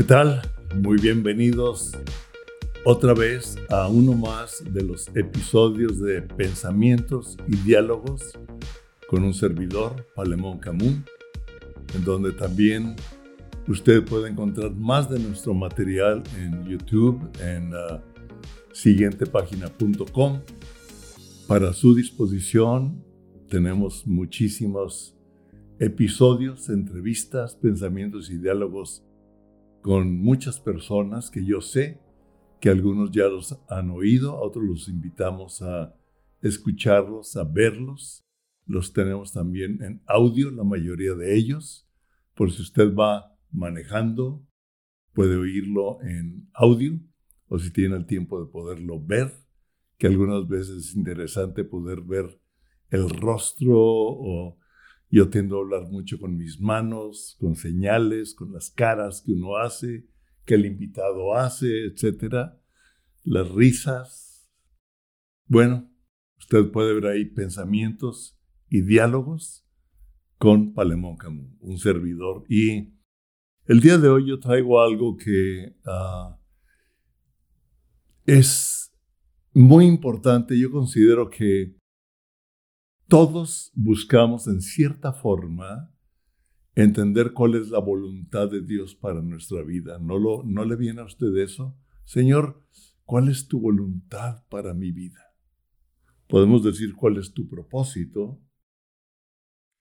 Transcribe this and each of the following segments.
¿Qué tal? Muy bienvenidos otra vez a uno más de los episodios de Pensamientos y Diálogos con un servidor, Palemón Camus, en donde también usted puede encontrar más de nuestro material en YouTube, en uh, siguientepágina.com. Para su disposición tenemos muchísimos episodios, entrevistas, pensamientos y diálogos con muchas personas que yo sé que algunos ya los han oído, a otros los invitamos a escucharlos, a verlos. Los tenemos también en audio, la mayoría de ellos. Por si usted va manejando, puede oírlo en audio o si tiene el tiempo de poderlo ver, que algunas veces es interesante poder ver el rostro o yo tiendo a hablar mucho con mis manos, con señales, con las caras que uno hace, que el invitado hace, etc. Las risas. Bueno, usted puede ver ahí pensamientos y diálogos con Palemón Camus, un servidor. Y el día de hoy yo traigo algo que uh, es muy importante. Yo considero que todos buscamos en cierta forma entender cuál es la voluntad de Dios para nuestra vida. ¿No, lo, ¿No le viene a usted eso? Señor, ¿cuál es tu voluntad para mi vida? Podemos decir cuál es tu propósito.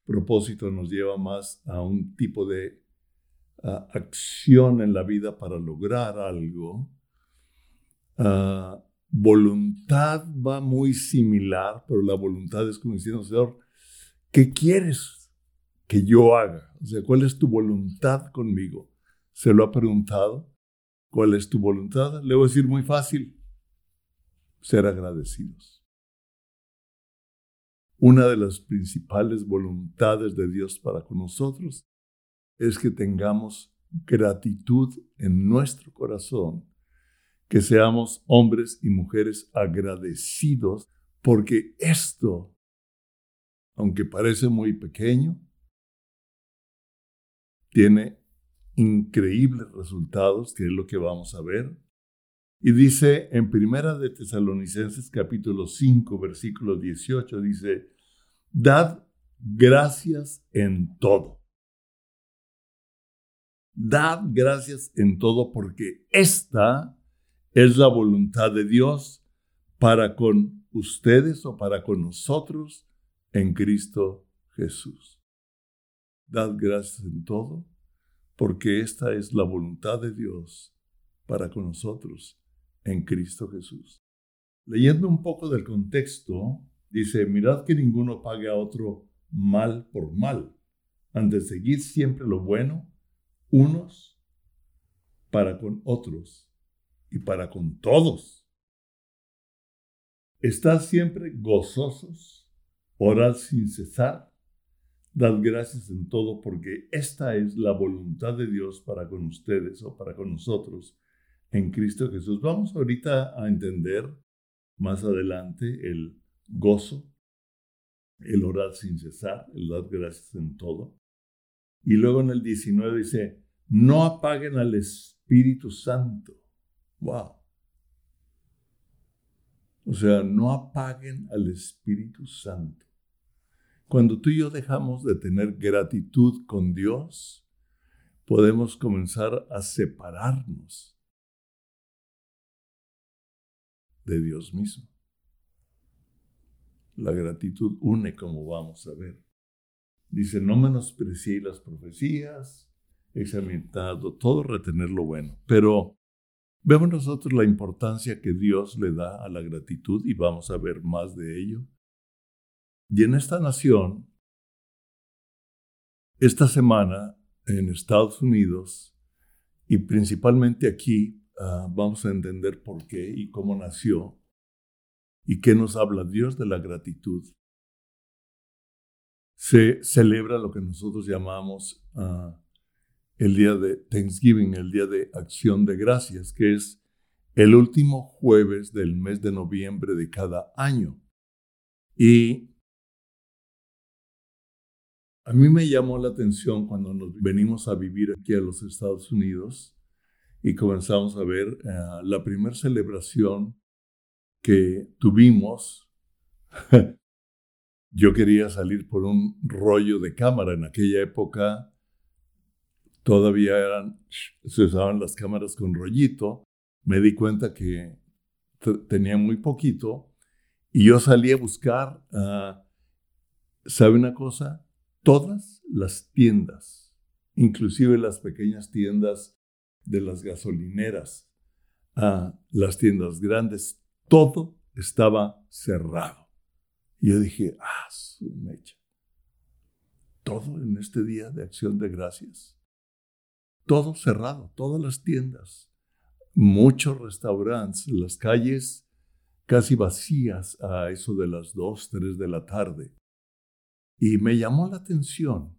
Propósito nos lleva más a un tipo de acción en la vida para lograr algo. Voluntad va muy similar, pero la voluntad es como diciendo, Señor, ¿qué quieres que yo haga? O sea, ¿cuál es tu voluntad conmigo? ¿Se lo ha preguntado? ¿Cuál es tu voluntad? Le voy a decir muy fácil, ser agradecidos. Una de las principales voluntades de Dios para con nosotros es que tengamos gratitud en nuestro corazón que seamos hombres y mujeres agradecidos, porque esto, aunque parece muy pequeño, tiene increíbles resultados, que es lo que vamos a ver. Y dice en Primera de Tesalonicenses capítulo 5, versículo 18, dice, dad gracias en todo. Dad gracias en todo porque esta es la voluntad de Dios para con ustedes o para con nosotros en Cristo Jesús. Dad gracias en todo, porque esta es la voluntad de Dios para con nosotros en Cristo Jesús. Leyendo un poco del contexto, dice, mirad que ninguno pague a otro mal por mal, antes de seguir siempre lo bueno, unos para con otros y para con todos. Estad siempre gozosos, orad sin cesar, dad gracias en todo, porque esta es la voluntad de Dios para con ustedes o para con nosotros en Cristo Jesús. Vamos ahorita a entender más adelante el gozo, el orar sin cesar, el dar gracias en todo. Y luego en el 19 dice, no apaguen al Espíritu Santo Wow. O sea, no apaguen al Espíritu Santo. Cuando tú y yo dejamos de tener gratitud con Dios, podemos comenzar a separarnos de Dios mismo. La gratitud une, como vamos a ver. Dice, no menospreciéis las profecías, examinado todo, retener lo bueno. Pero Vemos nosotros la importancia que Dios le da a la gratitud y vamos a ver más de ello. Y en esta nación, esta semana en Estados Unidos y principalmente aquí, ah, vamos a entender por qué y cómo nació y qué nos habla Dios de la gratitud. Se celebra lo que nosotros llamamos uh, el día de Thanksgiving, el día de acción de gracias, que es el último jueves del mes de noviembre de cada año. Y a mí me llamó la atención cuando nos venimos a vivir aquí a los Estados Unidos, y comenzamos a ver eh, la primera celebración que tuvimos. Yo quería salir por un rollo de cámara. En aquella época todavía se usaban las cámaras con rollito. Me di cuenta que tenía muy poquito y yo salí a buscar, uh, ¿sabe una cosa? Todas las tiendas, inclusive las pequeñas tiendas de las gasolineras, a las tiendas grandes, todo estaba cerrado. Y yo dije, ah, su mecha. Todo en este día de acción de gracias. Todo cerrado, todas las tiendas, muchos restaurantes, las calles casi vacías a eso de las dos, tres de la tarde. Y me llamó la atención.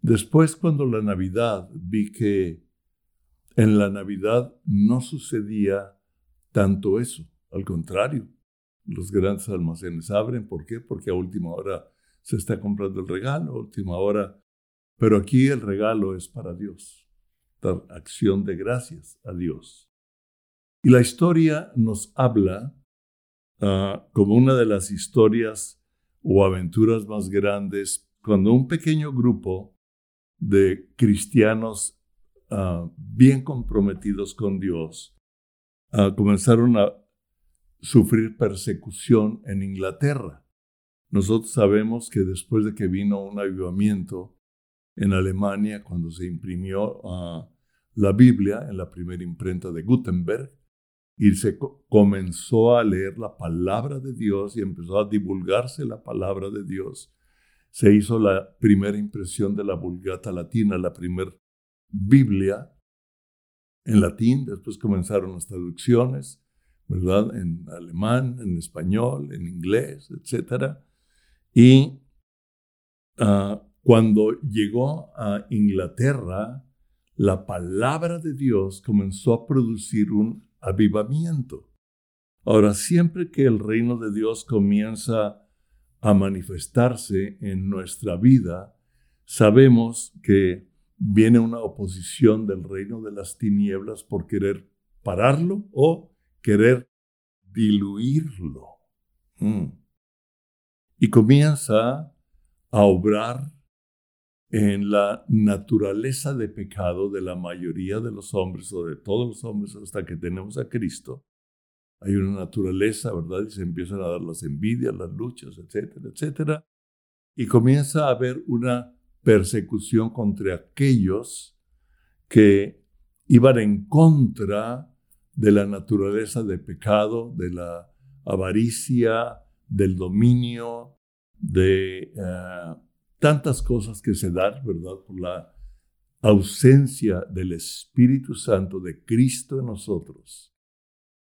Después, cuando la Navidad vi que en la Navidad no sucedía tanto eso, al contrario, los grandes almacenes abren, ¿por qué? Porque a última hora se está comprando el regalo, a última hora, pero aquí el regalo es para Dios, dar acción de gracias a Dios. Y la historia nos habla ah, como una de las historias o aventuras más grandes cuando un pequeño grupo de cristianos Ah, bien comprometidos con Dios, ah, comenzaron a sufrir persecución en Inglaterra. Nosotros sabemos que después de que vino un avivamiento en Alemania, cuando se imprimió la Biblia en la primera imprenta de Gutenberg, y se comenzó a leer la palabra de Dios y empezó a divulgarse la palabra de Dios. Se hizo la primera impresión de la Vulgata Latina, la primera Biblia en latín, después comenzaron las traducciones, ¿verdad? En alemán, en español, en inglés, etc. Y ah, cuando llegó a Inglaterra, la palabra de Dios comenzó a producir un avivamiento. Ahora, siempre que el reino de Dios comienza a manifestarse en nuestra vida, sabemos que viene una oposición del reino de las tinieblas por querer pararlo o querer diluirlo. Mm. Y comienza a obrar en la naturaleza de pecado de la mayoría de los hombres o de todos los hombres hasta que tenemos a Cristo. Hay una naturaleza, ¿verdad? Y se empiezan a dar las envidias, las luchas, etcétera, etcétera. Y comienza a haber una persecución contra aquellos que iban en contra de la naturaleza de pecado, de la avaricia, del dominio, de eh, tantas cosas que se dan, ¿verdad? Por la ausencia del Espíritu Santo de Cristo en nosotros.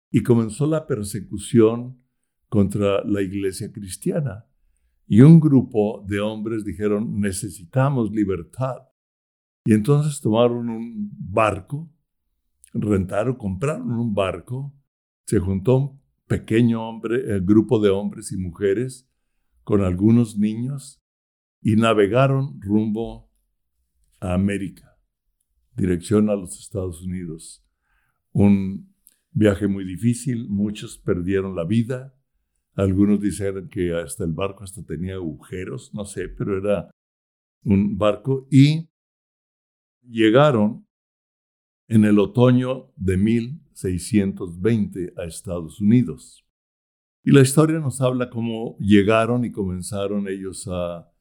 Y comenzó la persecución contra la iglesia cristiana. Y un grupo de hombres dijeron, necesitamos libertad. Y entonces tomaron un barco, rentaron, compraron un barco, se juntó un pequeño hombre, eh, grupo de hombres y mujeres con algunos niños y navegaron rumbo a América, dirección a los Estados Unidos. Un viaje muy difícil, muchos perdieron la vida, algunos dicen que hasta el barco hasta tenía agujeros, no sé, pero era un barco y llegaron en el otoño de 1620 a Estados Unidos. Y la historia nos habla cómo llegaron y comenzaron ellos a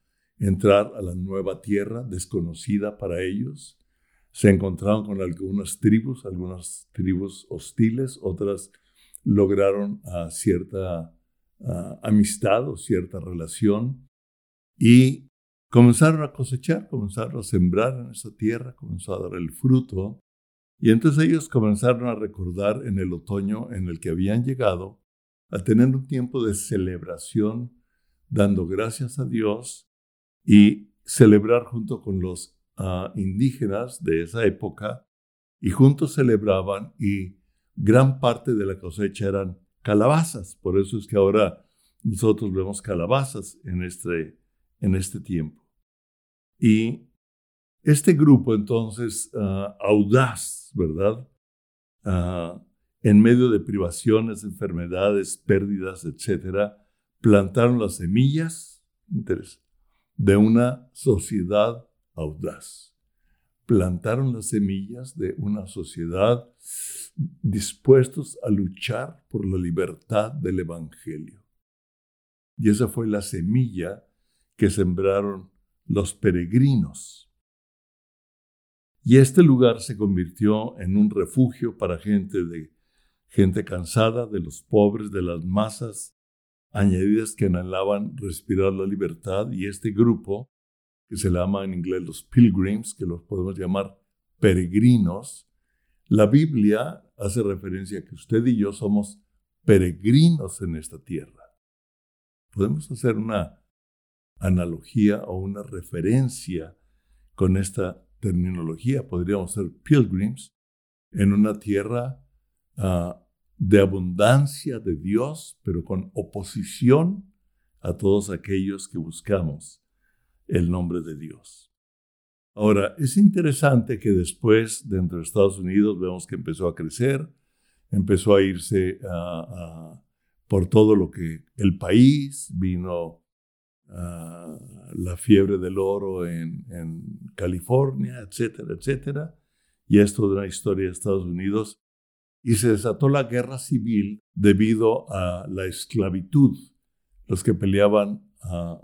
entrar a la nueva tierra desconocida para ellos. Se encontraron con algunas tribus, algunas tribus hostiles, otras lograron a cierta amistad o cierta relación y comenzaron a cosechar, comenzaron a sembrar en esa tierra, comenzó a dar el fruto. Y entonces ellos comenzaron a recordar en el otoño en el que habían llegado a tener un tiempo de celebración, dando gracias a Dios y celebrar junto con los ah, indígenas de esa época. Y juntos celebraban y gran parte de la cosecha eran calabazas. Por eso es que ahora nosotros vemos calabazas en este, en este tiempo. Y este grupo entonces, ah, audaz, ¿verdad? Ah, en medio de privaciones, enfermedades, pérdidas, etcétera, plantaron las semillas de una sociedad audaz. Plantaron las semillas de una sociedad dispuestos a luchar por la libertad del Evangelio. Y esa fue la semilla que sembraron los peregrinos. Y este lugar se convirtió en un refugio para gente de gente cansada, de los pobres, de las masas añadidas que anhelaban respirar la libertad. Y este grupo, que se llama en inglés los pilgrims, que los podemos llamar peregrinos, la Biblia hace referencia a que usted y yo somos peregrinos en esta tierra. Podemos hacer una analogía o una referencia con esta terminología. Podríamos ser pilgrims en una tierra ah, de abundancia de Dios, pero con oposición a todos aquellos que buscamos el nombre de Dios. Ahora, es interesante que después, dentro de Estados Unidos, vemos que empezó a crecer, empezó a irse por todo lo que el país, vino la fiebre del oro en, California, etcétera, etcétera. Y esto de una historia de Estados Unidos. Y se desató la guerra civil debido a la esclavitud. Los que peleaban a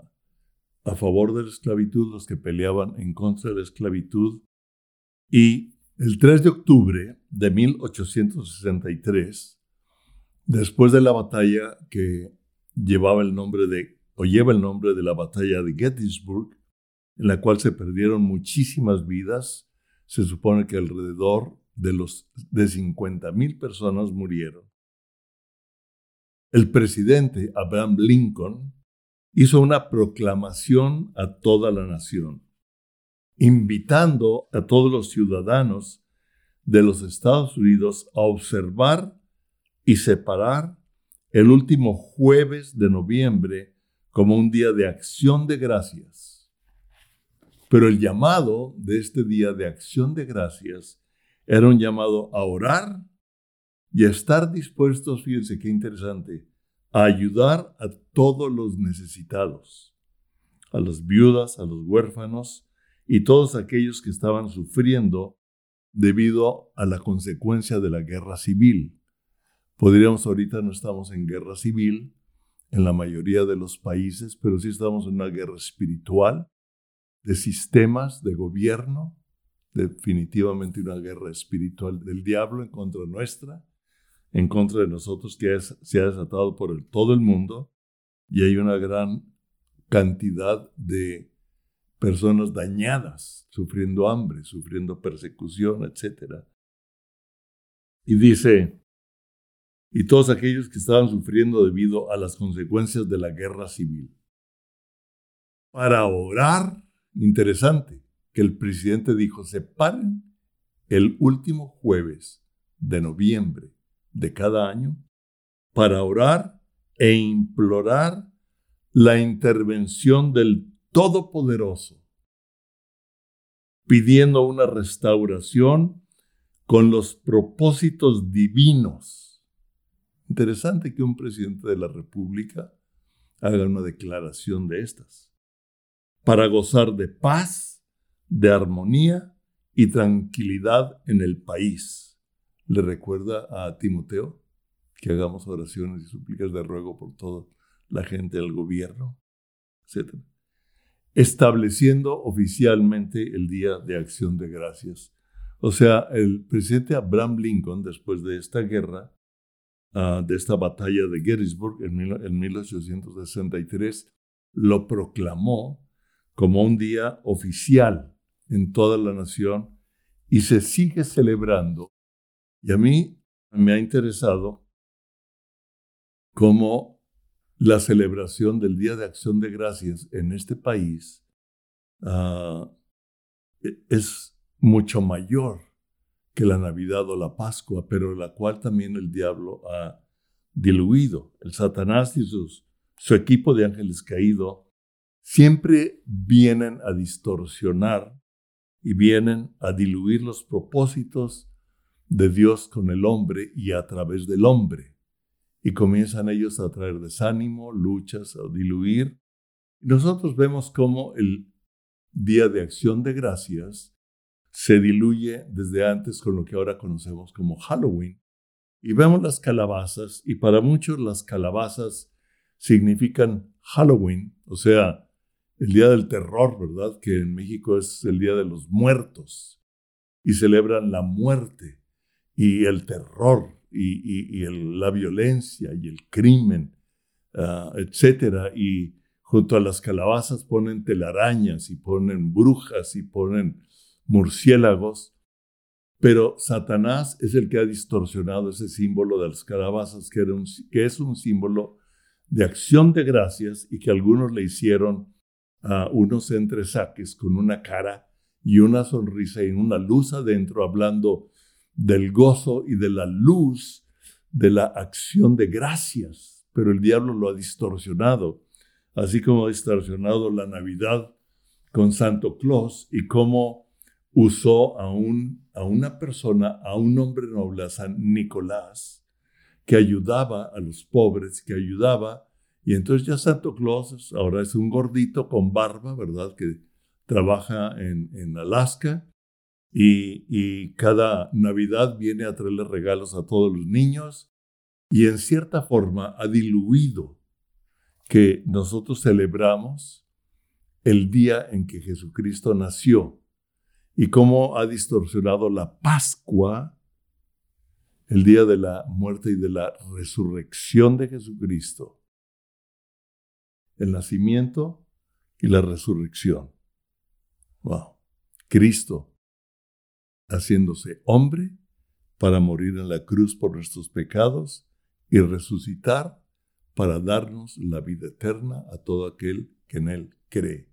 a favor de la esclavitud, los que peleaban en contra de la esclavitud. Y el 3 de octubre de 1863, después de la batalla que llevaba el nombre de, o lleva el nombre de la batalla de Gettysburg, en la cual se perdieron muchísimas vidas, se supone que alrededor de, los, de 50 mil personas murieron. El presidente Abraham Lincoln hizo una proclamación a toda la nación, invitando a todos los ciudadanos de los Estados Unidos a observar y separar el último jueves de noviembre como un día de acción de gracias. Pero el llamado de este día de acción de gracias era un llamado a orar y a estar dispuestos, fíjense qué interesante, a ayudar a todos los necesitados, a las viudas, a los huérfanos y todos aquellos que estaban sufriendo debido a la consecuencia de la guerra civil. Podríamos ahorita no estamos en guerra civil en la mayoría de los países, pero sí estamos en una guerra espiritual, de sistemas, de gobierno, definitivamente una guerra espiritual del diablo en contra nuestra en contra de nosotros que se ha desatado por todo el mundo y hay una gran cantidad de personas dañadas, sufriendo hambre, sufriendo persecución, etc. Y dice, y todos aquellos que estaban sufriendo debido a las consecuencias de la guerra civil. Para orar, interesante, que el presidente dijo, separen el último jueves de noviembre de cada año para orar e implorar la intervención del Todopoderoso, pidiendo una restauración con los propósitos divinos. Interesante que un presidente de la República haga una declaración de estas, para gozar de paz, de armonía y tranquilidad en el país le recuerda a Timoteo que hagamos oraciones y súplicas de ruego por toda la gente del gobierno, etc. Estableciendo oficialmente el Día de Acción de Gracias. O sea, el presidente Abraham Lincoln, después de esta guerra, ah, de esta batalla de Gettysburg en, en 1863, lo proclamó como un día oficial en toda la nación y se sigue celebrando y a mí me ha interesado cómo la celebración del Día de Acción de Gracias en este país ah, e, es mucho mayor que la Navidad o la Pascua, pero la cual también el diablo ha diluido. El Satanás y su equipo de ángeles caídos siempre vienen a distorsionar y vienen a diluir los propósitos de Dios con el hombre y a través del hombre. Y comienzan ellos a traer desánimo, luchas, a diluir. nosotros vemos cómo el Día de Acción de Gracias se diluye desde antes con lo que ahora conocemos como Halloween. Y vemos las calabazas, y para muchos las calabazas significan Halloween, o sea, el Día del Terror, ¿verdad? Que en México es el Día de los Muertos, y celebran la muerte y el terror y, la violencia y el crimen, uh, etcétera. Y junto a las calabazas ponen telarañas y ponen brujas y ponen murciélagos, pero Satanás es el que ha distorsionado ese símbolo de las calabazas, que, que es un símbolo de acción de gracias y que algunos le hicieron a unos entresaques con una cara y una sonrisa y una luz adentro, hablando del gozo y de la luz de la acción de gracias. Pero el diablo lo ha distorsionado, así como ha distorsionado la Navidad con Santo Claus y cómo usó a, un, a una persona, a un hombre noble, a San Nicolás, que ayudaba a los pobres, que ayudaba. Y entonces ya Santo Claus ahora es un gordito con barba, ¿verdad? Que trabaja en, Alaska y, cada Navidad viene a traerle regalos a todos los niños y en cierta forma ha diluido que nosotros celebramos el día en que Jesucristo nació y cómo ha distorsionado la Pascua, el día de la muerte y de la resurrección de Jesucristo, el nacimiento y la resurrección. Wow. Cristo haciéndose hombre para morir en la cruz por nuestros pecados y resucitar para darnos la vida eterna a todo aquel que en él cree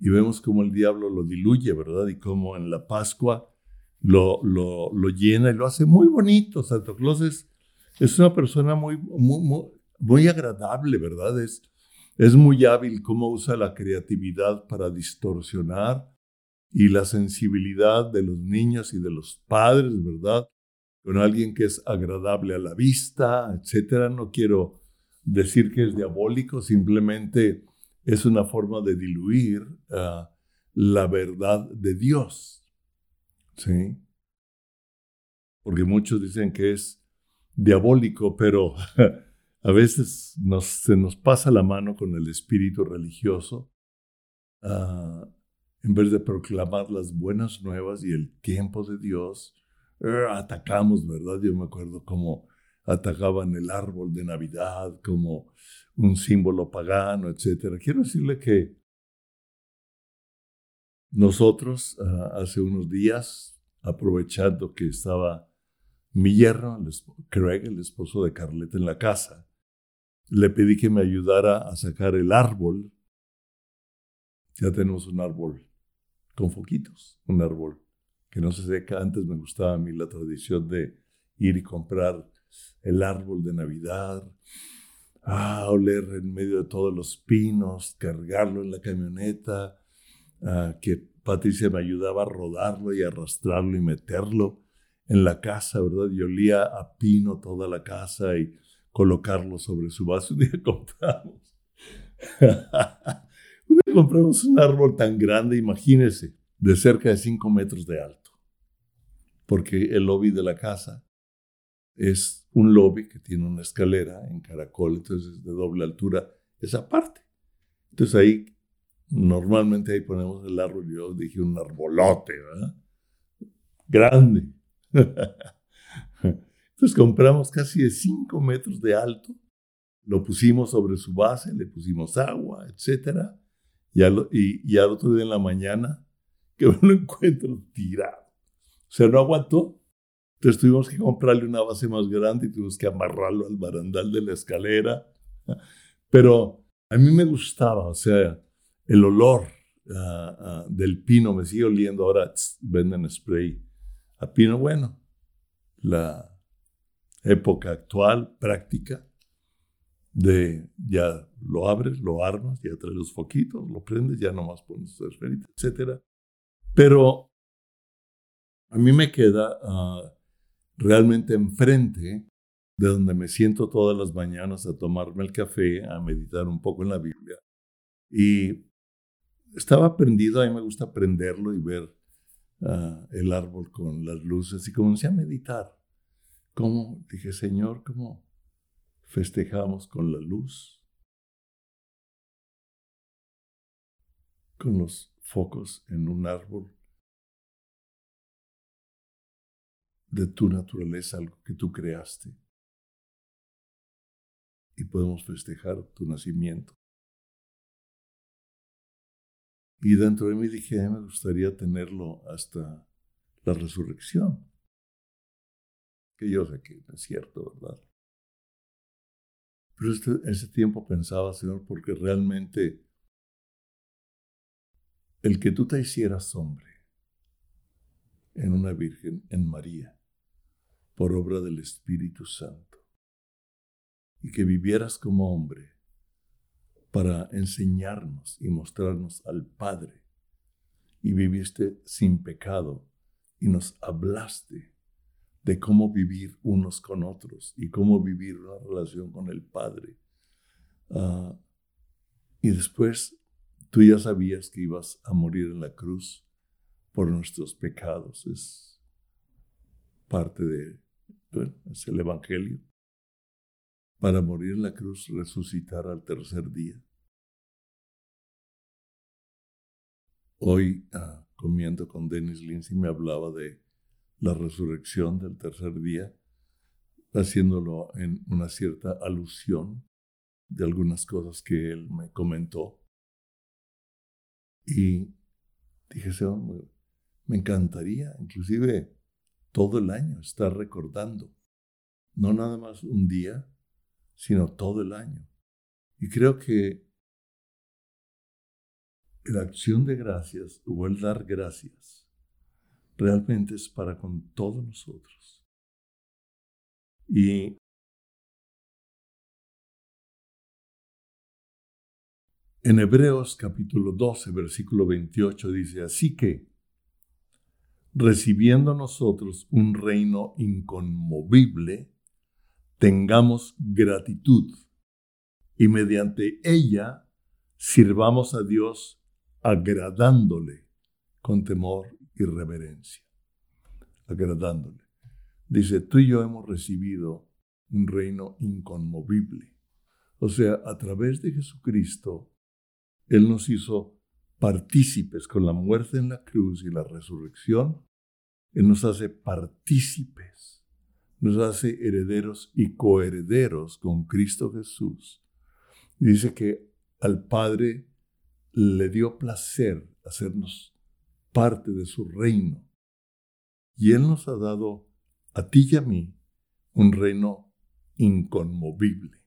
y vemos cómo el diablo lo diluye, ¿verdad? Y cómo en la Pascua lo, lo, llena y lo hace muy bonito. Santo Claus es, es una persona muy, muy, muy, agradable, ¿verdad? Es, es muy hábil cómo usa la creatividad para distorsionar y la sensibilidad de los niños y de los padres, ¿verdad? Con alguien que es agradable a la vista, etcétera. No quiero decir que es diabólico, simplemente es una forma de diluir ah, la verdad de Dios. ¿Sí? Porque muchos dicen que es diabólico, pero a veces se nos pasa la mano con el espíritu religioso. Ah, en vez de proclamar las buenas nuevas y el tiempo de Dios, ah, atacamos, ¿verdad? Yo me acuerdo cómo atacaban el árbol de Navidad como un símbolo pagano, etc. Quiero decirle que nosotros ah, hace unos días, aprovechando que estaba mi yerno, Craig, el esposo de Carleta, en la casa, le pedí que me ayudara a sacar el árbol. Ya tenemos un árbol con foquitos, un árbol que no se seca. Antes me gustaba a mí la tradición de ir y comprar el árbol de Navidad, ah, oler en medio de todos los pinos, cargarlo en la camioneta, ah, que Patricia me ayudaba a rodarlo y arrastrarlo y meterlo en la casa, ¿verdad? Y olía a pino toda la casa y colocarlo sobre su vaso. Un día compramos. un día compramos un árbol tan grande, imagínese, de cerca de 5 metros de alto. Porque el lobby de la casa es un lobby que tiene una escalera en caracol, entonces de doble altura esa parte. Entonces ahí, normalmente ahí ponemos el árbol, yo dije un arbolote, ¿verdad? Grande. Entonces compramos casi de 5 metros de alto, lo pusimos sobre su base, le pusimos agua, etc. Y al, y, y al otro día en la mañana, que lo encuentro tirado. O sea, no aguantó entonces tuvimos que comprarle una base más grande y tuvimos que amarrarlo al barandal de la escalera. Pero a mí me gustaba, o sea, el olor ah, ah, del pino me sigue oliendo. Ahora venden spray a pino. Bueno, la época actual, práctica, de ya lo abres, lo armas, ya traes los foquitos, lo prendes, ya nomás pones tu esferita, etc. Pero a mí me queda ah, realmente enfrente de donde me siento todas las mañanas a tomarme el café, a meditar un poco en la Biblia. Y estaba prendido, a mí me gusta prenderlo y ver ah, el árbol con las luces y comencé a meditar. ¿Cómo? Dije, Señor, ¿cómo festejamos con la luz? Con los focos en un árbol de tu naturaleza, algo que tú creaste. Y podemos festejar tu nacimiento. Y dentro de mí dije, me gustaría tenerlo hasta la resurrección. Que yo sé que es cierto, ¿verdad? Pero este, ese tiempo pensaba, Señor, porque realmente el que tú te hicieras hombre en una Virgen, en María, por obra del Espíritu Santo, y que vivieras como hombre, para enseñarnos y mostrarnos al Padre. Y viviste sin pecado y nos hablaste de cómo vivir unos con otros y cómo vivir una relación con el Padre. Ah, y después tú ya sabías que ibas a morir en la cruz por nuestros pecados. Es parte de, es el Evangelio para morir en la cruz, resucitar al tercer día. Hoy, ah, comiendo con Dennis Lindsay, me hablaba de la resurrección del tercer día, haciéndolo en una cierta alusión de algunas cosas que él me comentó. Y dije, Señor, me encantaría, inclusive todo el año, estar recordando, no nada más un día, sino todo el año. Y creo que la acción de gracias o el dar gracias realmente es para con todos nosotros. Y en Hebreos capítulo 12, versículo 28 dice, así que, recibiendo nosotros un reino inconmovible, tengamos gratitud y mediante ella sirvamos a Dios agradándole con temor y reverencia. Agradándole. Dice, tú y yo hemos recibido un reino inconmovible. O sea, a través de Jesucristo, Él nos hizo partícipes con la muerte en la cruz y la resurrección. Él nos hace partícipes nos hace herederos y coherederos con Cristo Jesús. Dice que al Padre le dio placer hacernos parte de su reino. Y Él nos ha dado a ti y a mí un reino inconmovible.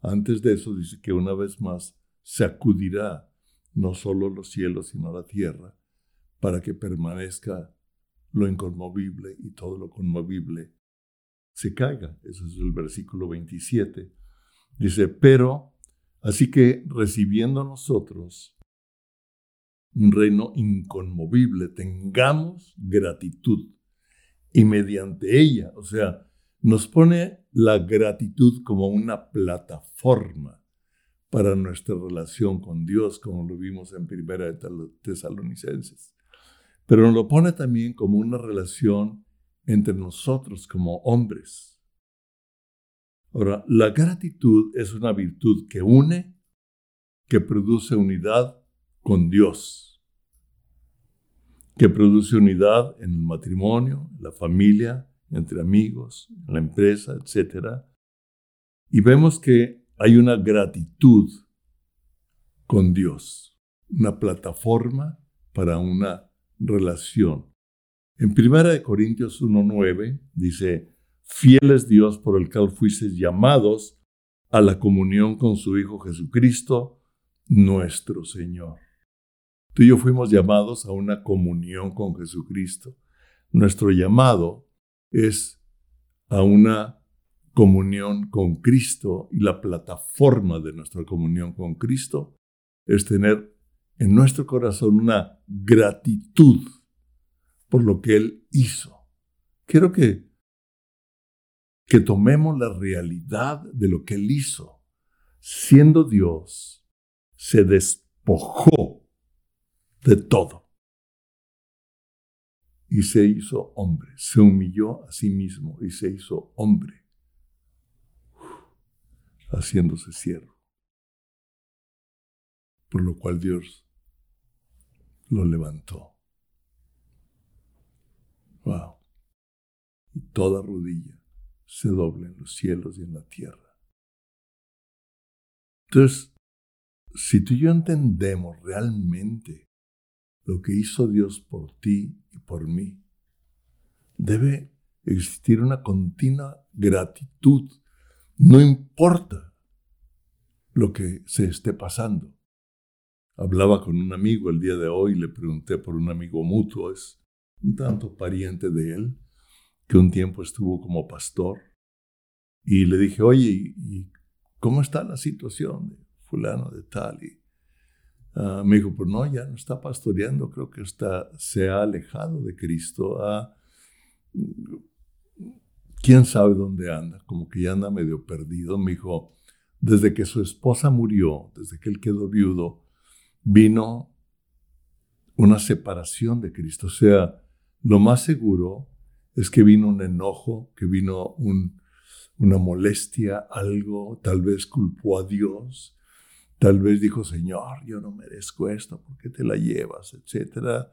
Antes de eso dice que una vez más sacudirá no solo los cielos, sino la tierra, para que permanezca lo inconmovible y todo lo conmovible se caiga. Ese es el versículo 27. Dice, pero, así que recibiendo nosotros un reino inconmovible, tengamos gratitud. Y mediante ella, o sea, nos pone la gratitud como una plataforma para nuestra relación con Dios, como lo vimos en Primera de Tesalonicenses. Pero nos lo pone también como una relación entre nosotros como hombres. Ahora, la gratitud es una virtud que une, que produce unidad con Dios, que produce unidad en el matrimonio, la familia, entre amigos, en la empresa, etc. Y vemos que hay una gratitud con Dios, una plataforma para una relación. En 1 Corintios 1.9 dice, fiel es Dios por el cual fuisteis llamados a la comunión con su Hijo Jesucristo, nuestro Señor. Tú y yo fuimos llamados a una comunión con Jesucristo. Nuestro llamado es a una comunión con Cristo y la plataforma de nuestra comunión con Cristo es tener en nuestro corazón una gratitud por lo que Él hizo. Quiero que, que tomemos la realidad de lo que Él hizo. Siendo Dios, se despojó de todo y se hizo hombre, se humilló a sí mismo y se hizo hombre, haciéndose siervo. Por lo cual Dios lo levantó. Wow. Y toda rodilla se dobla en los cielos y en la tierra. Entonces, si tú y yo entendemos realmente lo que hizo Dios por ti y por mí, debe existir una continua gratitud. No importa lo que se esté pasando. Hablaba con un amigo el día de hoy, le pregunté por un amigo mutuo, es un tanto pariente de él, que un tiempo estuvo como pastor. Y le dije, oye, ¿y cómo está la situación de fulano de tal? Y ah, me dijo, pues no, ya no está pastoreando, creo que está, se ha alejado de Cristo. ¿Quién sabe dónde anda? Como que ya anda medio perdido. Me dijo, desde que su esposa murió, desde que él quedó viudo, vino una separación de Cristo. O sea, lo más seguro es que vino un enojo, que vino una molestia, algo, tal vez culpó a Dios, tal vez dijo, Señor, yo no merezco esto, ¿por qué te la llevas? Etcétera.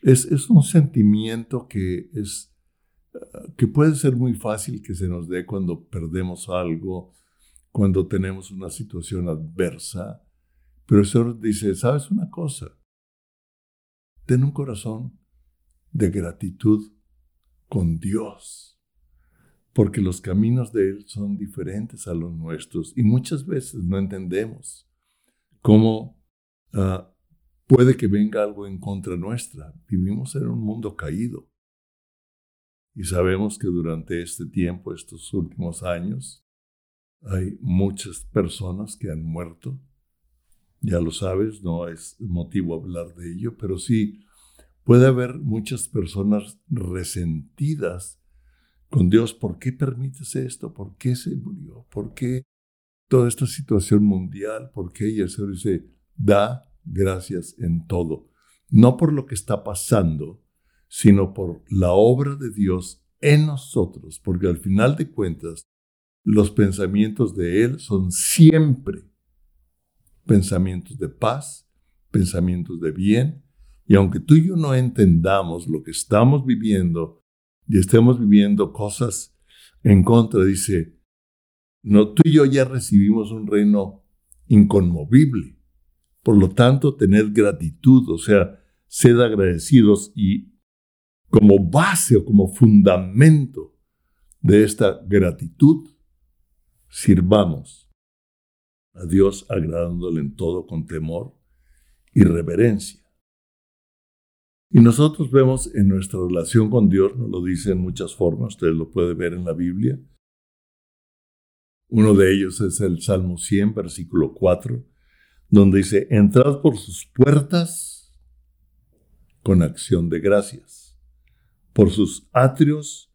Es, es un sentimiento que es que puede ser muy fácil que se nos dé cuando perdemos algo, cuando tenemos una situación adversa, pero el Señor dice, ¿sabes una cosa? Ten un corazón de gratitud con Dios, porque los caminos de Él son diferentes a los nuestros y muchas veces no entendemos cómo ah, puede que venga algo en contra nuestra. Vivimos en un mundo caído y sabemos que durante este tiempo, estos últimos años, hay muchas personas que han muerto ya lo sabes, no es motivo hablar de ello, pero sí puede haber muchas personas resentidas con Dios. ¿Por qué permites esto? ¿Por qué se murió? ¿Por qué toda esta situación mundial? ¿Por qué? Y el Señor dice, da gracias en todo. No por lo que está pasando, sino por la obra de Dios en nosotros, porque al final de cuentas, los pensamientos de Él son siempre pensamientos de paz, pensamientos de bien, y aunque tú y yo no entendamos lo que estamos viviendo y estemos viviendo cosas en contra, dice, no, tú y yo ya recibimos un reino inconmovible. Por lo tanto, tener gratitud, o sea, ser agradecidos y como base o como fundamento de esta gratitud, sirvamos a Dios agradándole en todo con temor y reverencia. Y nosotros vemos en nuestra relación con Dios, nos lo dice en muchas formas, usted lo puede ver en la Biblia. Uno de ellos es el Salmo 100, versículo 4, donde dice, entrad por sus puertas con acción de gracias, por sus atrios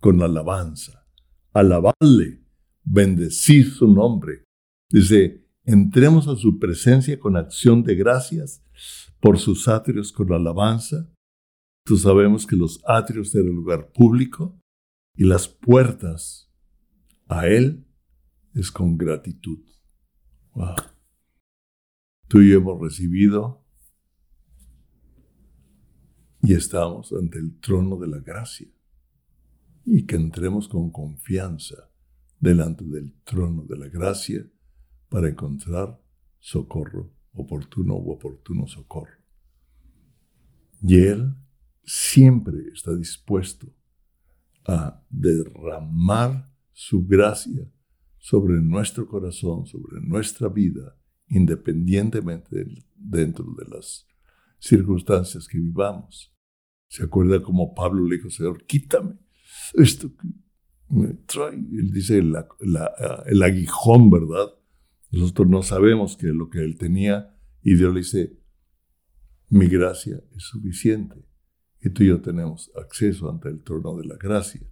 con alabanza, alabadle, bendecid su nombre, Dice, entremos a su presencia con acción de gracias por sus atrios con alabanza. Tú sabemos que los atrios eran el lugar público y las puertas a Él es con gratitud. Wow. Tú y yo hemos recibido y estamos ante el trono de la gracia y que entremos con confianza delante del trono de la gracia para encontrar socorro, oportuno u oportuno socorro. Y Él siempre está dispuesto a derramar su gracia sobre nuestro corazón, sobre nuestra vida, independientemente dentro de las circunstancias que vivamos. ¿Se acuerda como Pablo le dijo, Señor, quítame esto que me trae? Él dice el aguijón, ¿verdad? Nosotros no sabemos qué es lo que él tenía y Dios le dice, mi gracia es suficiente. Y tú y yo tenemos acceso ante el trono de la gracia.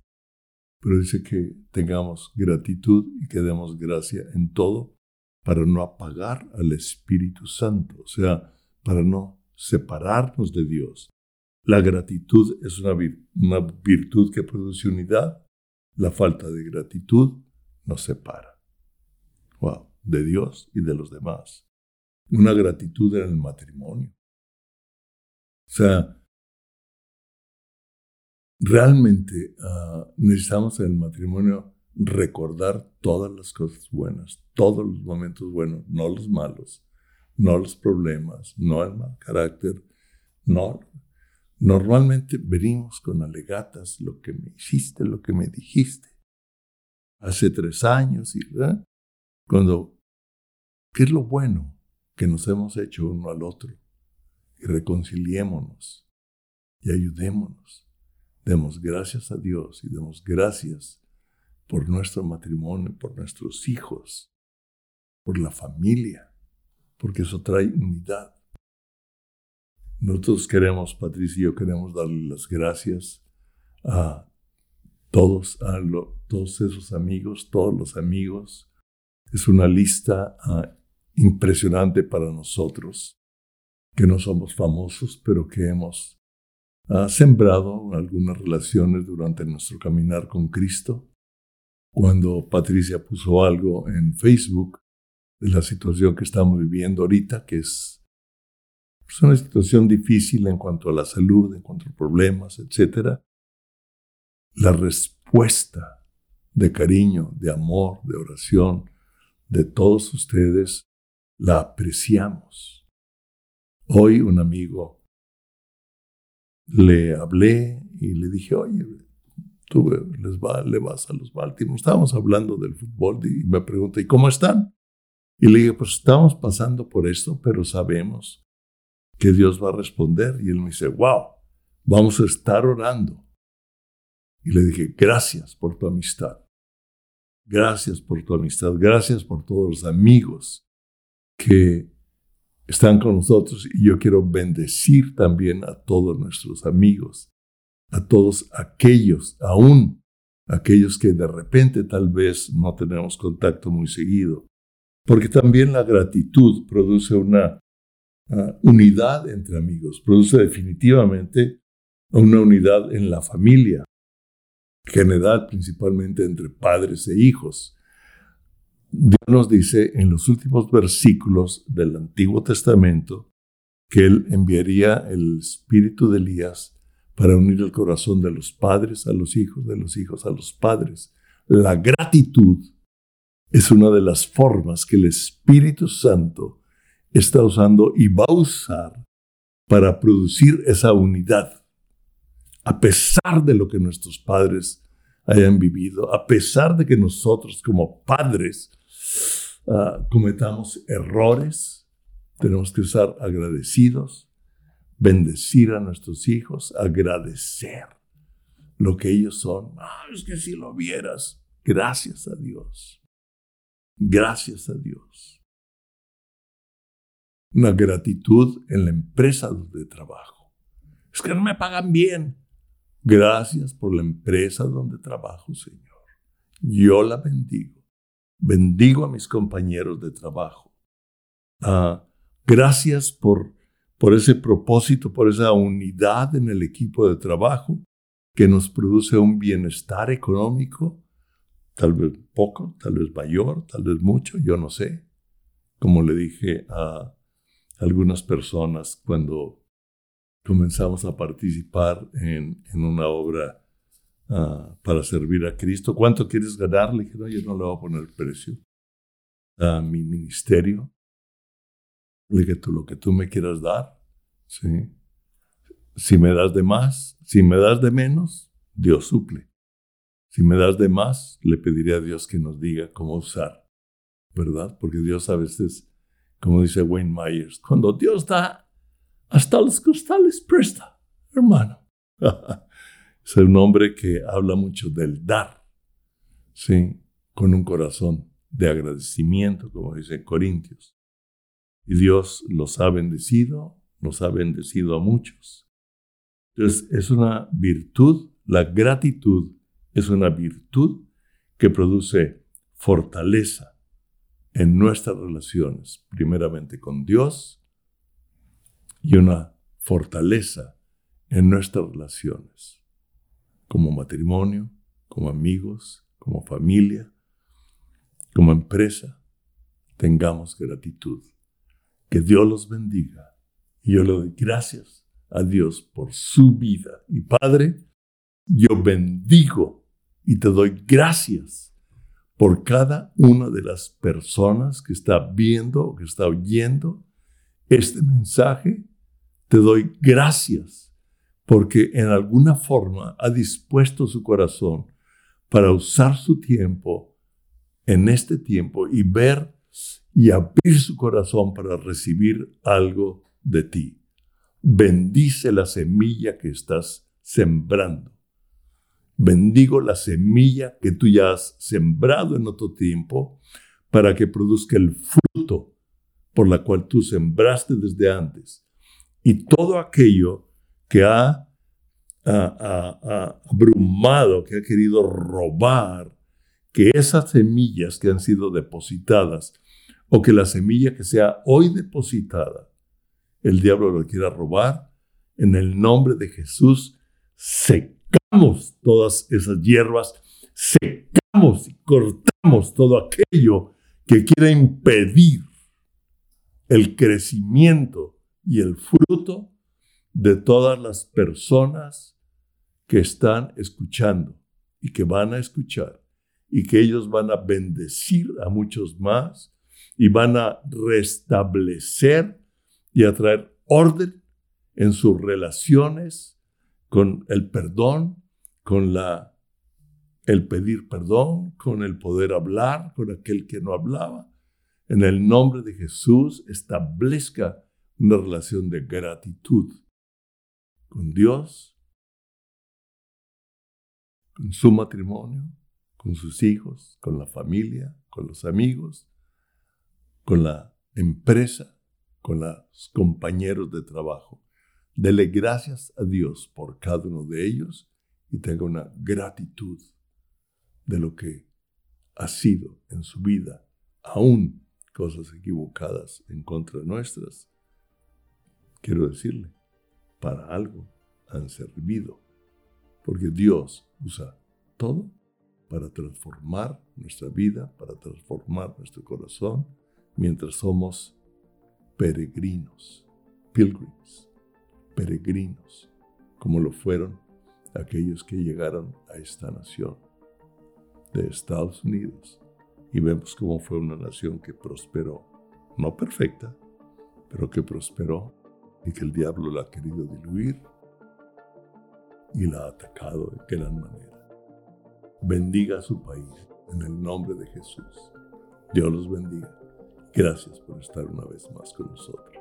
Pero dice que tengamos gratitud y que demos gracia en todo para no apagar al Espíritu Santo, o sea, para no separarnos de Dios. La gratitud es una, virtud que produce unidad. La falta de gratitud nos separa. Wow, de Dios y de los demás. Una gratitud en el matrimonio. O sea, realmente ah, necesitamos en el matrimonio recordar todas las cosas buenas, todos los momentos buenos, no los malos, no los problemas, no el mal carácter, no. Normalmente venimos con alegatas, lo que me hiciste, lo que me dijiste. Hace tres años, y cuando, ¿qué es lo bueno que nos hemos hecho uno al otro? y reconciliémonos y ayudémonos. Demos gracias a Dios y demos gracias por nuestro matrimonio, por nuestros hijos, por la familia, porque eso trae unidad. Nosotros queremos, Patricia y yo queremos darle las gracias a todos, a todos esos amigos, todos los amigos. Es una lista ah, impresionante para nosotros que no somos famosos, pero que hemos ah, sembrado algunas relaciones durante nuestro caminar con Cristo. Cuando Patricia puso algo en Facebook de la situación que estamos viviendo ahorita, que es pues, una situación difícil en cuanto a la salud, en cuanto a problemas, etc. La respuesta de cariño, de amor, de oración de todos ustedes la apreciamos Hoy un amigo le hablé y le dije, oye, tú les va, le vas a los Baltimore. Estábamos hablando del fútbol y me pregunta, ¿y cómo están? Y le dije, pues estamos pasando por esto, pero sabemos que Dios va a responder. Y él me dice, wow, vamos a estar orando. Y le dije, gracias por tu amistad. Gracias por tu amistad. Gracias por todos los amigos que están con nosotros y yo quiero bendecir también a todos nuestros amigos, a todos aquellos, aún aquellos que de repente tal vez no tenemos contacto muy seguido, porque también la gratitud produce una ah, unidad entre amigos, produce definitivamente una unidad en la familia, general principalmente entre padres e hijos. Dios nos dice en los últimos versículos del Antiguo Testamento que Él enviaría el espíritu de Elías para unir el corazón de los padres a los hijos, de los hijos a los padres. La gratitud es una de las formas que el Espíritu Santo está usando y va a usar para producir esa unidad. A pesar de lo que nuestros padres hayan vivido, a pesar de que nosotros como padres Ah, cometamos errores, tenemos que estar agradecidos, bendecir a nuestros hijos, agradecer lo que ellos son. Ah, es que si lo vieras, gracias a Dios. Gracias a Dios. Una gratitud en la empresa donde trabajo. Es que no me pagan bien. Gracias por la empresa donde trabajo, Señor. Yo la bendigo. Bendigo a mis compañeros de trabajo. Ah, gracias por, por ese propósito, por esa unidad en el equipo de trabajo que nos produce un bienestar económico, tal vez poco, tal vez mayor, tal vez mucho, yo no sé. Como le dije a algunas personas cuando comenzamos a participar en, en una obra Ah, para servir a Cristo. ¿Cuánto quieres ganar? Le dije, no, yo no le voy a poner precio a mi ministerio. Le dije, tú lo que tú me quieras dar. Si me das de más, si me das de menos, Dios suple. Si me das de más, le pediré a Dios que nos diga cómo usar, ¿verdad? Porque Dios a veces, como dice Wayne Myers, cuando Dios da, hasta los costales presta, hermano. Es un hombre que habla mucho del dar, ¿sí? Con un corazón de agradecimiento, como dice Corintios. Y Dios los ha bendecido, nos ha bendecido a muchos. Entonces, es una virtud, la gratitud es una virtud que produce fortaleza en nuestras relaciones, primeramente con Dios, y una fortaleza en nuestras relaciones, como matrimonio, como amigos, como familia, como empresa, tengamos gratitud. Que Dios los bendiga. Y yo le doy gracias a Dios por su vida. Y Padre, yo bendigo y te doy gracias por cada una de las personas que está viendo o que está oyendo este mensaje. Te doy gracias porque en alguna forma ha dispuesto su corazón para usar su tiempo en este tiempo y ver y abrir su corazón para recibir algo de ti. Bendice la semilla que estás sembrando. Bendigo la semilla que tú ya has sembrado en otro tiempo para que produzca el fruto por la cual tú sembraste desde antes. Y todo aquello que ha, abrumado, que ha querido robar, que esas semillas que han sido depositadas o que la semilla que sea hoy depositada, el diablo lo quiera robar, en el nombre de Jesús, secamos todas esas hierbas, secamos y cortamos todo aquello que quiera impedir el crecimiento y el fruto de todas las personas que están escuchando y que van a escuchar y que ellos van a bendecir a muchos más y van a restablecer y a traer orden en sus relaciones con el perdón, con la el pedir perdón, con el poder hablar con aquel que no hablaba. En el nombre de Jesús establezca una relación de gratitud con Dios, con su matrimonio, con sus hijos, con la familia, con los amigos, con la empresa, con los compañeros de trabajo. Dele gracias a Dios por cada uno de ellos y tenga una gratitud de lo que ha sido en su vida, aún cosas equivocadas en contra nuestras. Quiero decirle, para algo han servido, porque Dios usa todo para transformar nuestra vida, para transformar nuestro corazón, mientras somos peregrinos, pilgrims, peregrinos, como lo fueron aquellos que llegaron a esta nación de Estados Unidos. Y vemos cómo fue una nación que prosperó, no perfecta, pero que prosperó y que el diablo la ha querido diluir y la ha atacado de gran manera. Bendiga a su país en el nombre de Jesús. Dios los bendiga. Gracias por estar una vez más con nosotros.